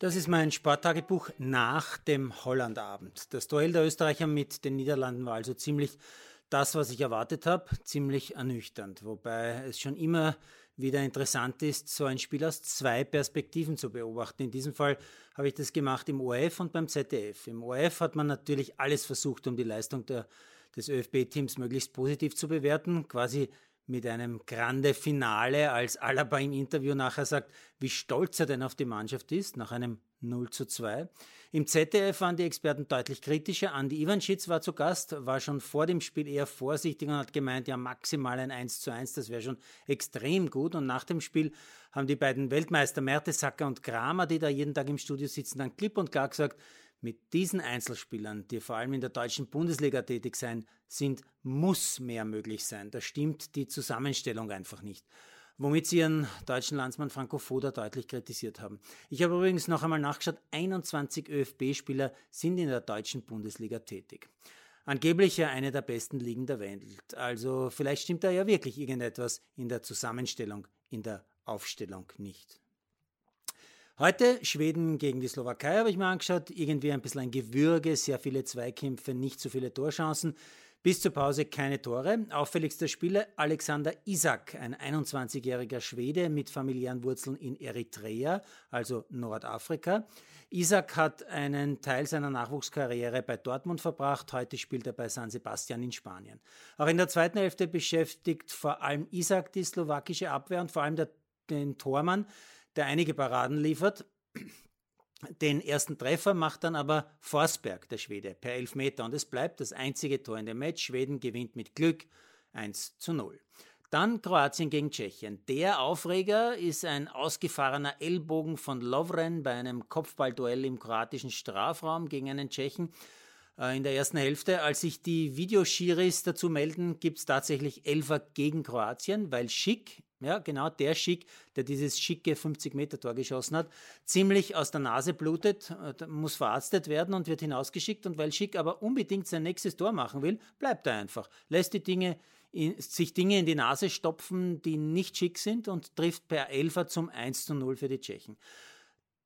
Das ist mein Sporttagebuch nach dem Hollandabend. Das Duell der Österreicher mit den Niederlanden war also ziemlich das, was ich erwartet habe, ziemlich ernüchternd. Wobei es schon immer wieder interessant ist, so ein Spiel aus zwei Perspektiven zu beobachten. In diesem Fall habe ich das gemacht im ORF und beim ZDF. Im ORF hat man natürlich alles versucht, um die Leistung der, des ÖFB-Teams möglichst positiv zu bewerten, quasi mit einem Grande Finale, als Alaba im Interview nachher sagt, wie stolz er denn auf die Mannschaft ist, nach einem 0 zu 2. Im ZDF waren die Experten deutlich kritischer. Andi Ivanschitz war zu Gast, war schon vor dem Spiel eher vorsichtig und hat gemeint, ja maximal ein 1 zu 1, das wäre schon extrem gut. Und nach dem Spiel haben die beiden Weltmeister Mertesacker und Kramer, die da jeden Tag im Studio sitzen, dann klipp und klar gesagt, mit diesen Einzelspielern, die vor allem in der deutschen Bundesliga tätig sein, sind, muss mehr möglich sein. Da stimmt die Zusammenstellung einfach nicht. Womit sie ihren deutschen Landsmann Franco Foda deutlich kritisiert haben. Ich habe übrigens noch einmal nachgeschaut, 21 ÖFB-Spieler sind in der deutschen Bundesliga tätig. Angeblich ja eine der besten Ligen der Welt. Also vielleicht stimmt da ja wirklich irgendetwas in der Zusammenstellung, in der Aufstellung nicht. Heute Schweden gegen die Slowakei habe ich mir angeschaut. Irgendwie ein bisschen ein Gewürge, sehr viele Zweikämpfe, nicht so viele Torchancen. Bis zur Pause keine Tore. Auffälligster Spieler Alexander Isak, ein 21-jähriger Schwede mit familiären Wurzeln in Eritrea, also Nordafrika. Isak hat einen Teil seiner Nachwuchskarriere bei Dortmund verbracht. Heute spielt er bei San Sebastian in Spanien. Auch in der zweiten Hälfte beschäftigt vor allem Isak die slowakische Abwehr und vor allem der, den Tormann der einige Paraden liefert. Den ersten Treffer macht dann aber Forsberg, der Schwede, per Elfmeter. Und es bleibt das einzige Tor in dem Match. Schweden gewinnt mit Glück 1 zu 0. Dann Kroatien gegen Tschechien. Der Aufreger ist ein ausgefahrener Ellbogen von Lovren bei einem Kopfballduell im kroatischen Strafraum gegen einen Tschechen äh, in der ersten Hälfte. Als sich die Videoschiris dazu melden, gibt es tatsächlich Elfer gegen Kroatien, weil Schick ja, genau der Schick, der dieses schicke 50-Meter-Tor geschossen hat, ziemlich aus der Nase blutet, äh, muss verarztet werden und wird hinausgeschickt. Und weil Schick aber unbedingt sein nächstes Tor machen will, bleibt er einfach. Lässt die Dinge in, sich Dinge in die Nase stopfen, die nicht schick sind und trifft per Elfer zum 1 zu 0 für die Tschechen.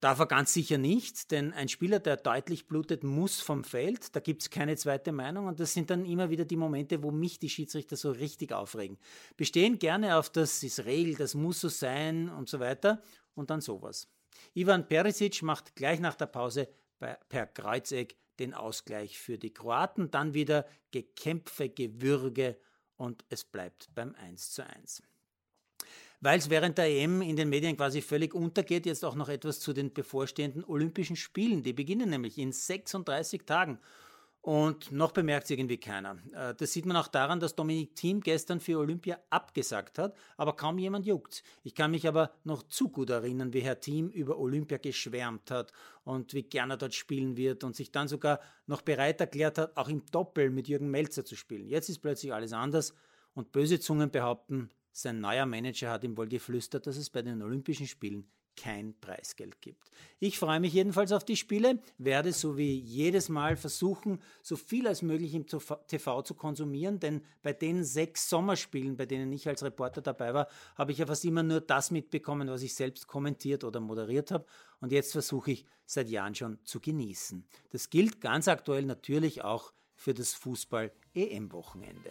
Darf er ganz sicher nicht, denn ein Spieler, der deutlich blutet, muss vom Feld. Da gibt es keine zweite Meinung und das sind dann immer wieder die Momente, wo mich die Schiedsrichter so richtig aufregen. Bestehen gerne auf das ist Regel, das muss so sein und so weiter und dann sowas. Ivan Perisic macht gleich nach der Pause per Kreuzeck den Ausgleich für die Kroaten, dann wieder Gekämpfe, Gewürge und es bleibt beim 1 zu 1 weil es während der EM in den Medien quasi völlig untergeht, jetzt auch noch etwas zu den bevorstehenden Olympischen Spielen. Die beginnen nämlich in 36 Tagen. Und noch bemerkt es irgendwie keiner. Äh, das sieht man auch daran, dass Dominik Thiem gestern für Olympia abgesagt hat, aber kaum jemand juckt. Ich kann mich aber noch zu gut erinnern, wie Herr Thiem über Olympia geschwärmt hat und wie gern er dort spielen wird und sich dann sogar noch bereit erklärt hat, auch im Doppel mit Jürgen Melzer zu spielen. Jetzt ist plötzlich alles anders und böse Zungen behaupten, sein neuer Manager hat ihm wohl geflüstert, dass es bei den Olympischen Spielen kein Preisgeld gibt. Ich freue mich jedenfalls auf die Spiele, werde so wie jedes Mal versuchen, so viel als möglich im TV zu konsumieren, denn bei den sechs Sommerspielen, bei denen ich als Reporter dabei war, habe ich ja fast immer nur das mitbekommen, was ich selbst kommentiert oder moderiert habe. Und jetzt versuche ich seit Jahren schon zu genießen. Das gilt ganz aktuell natürlich auch für das Fußball-EM-Wochenende.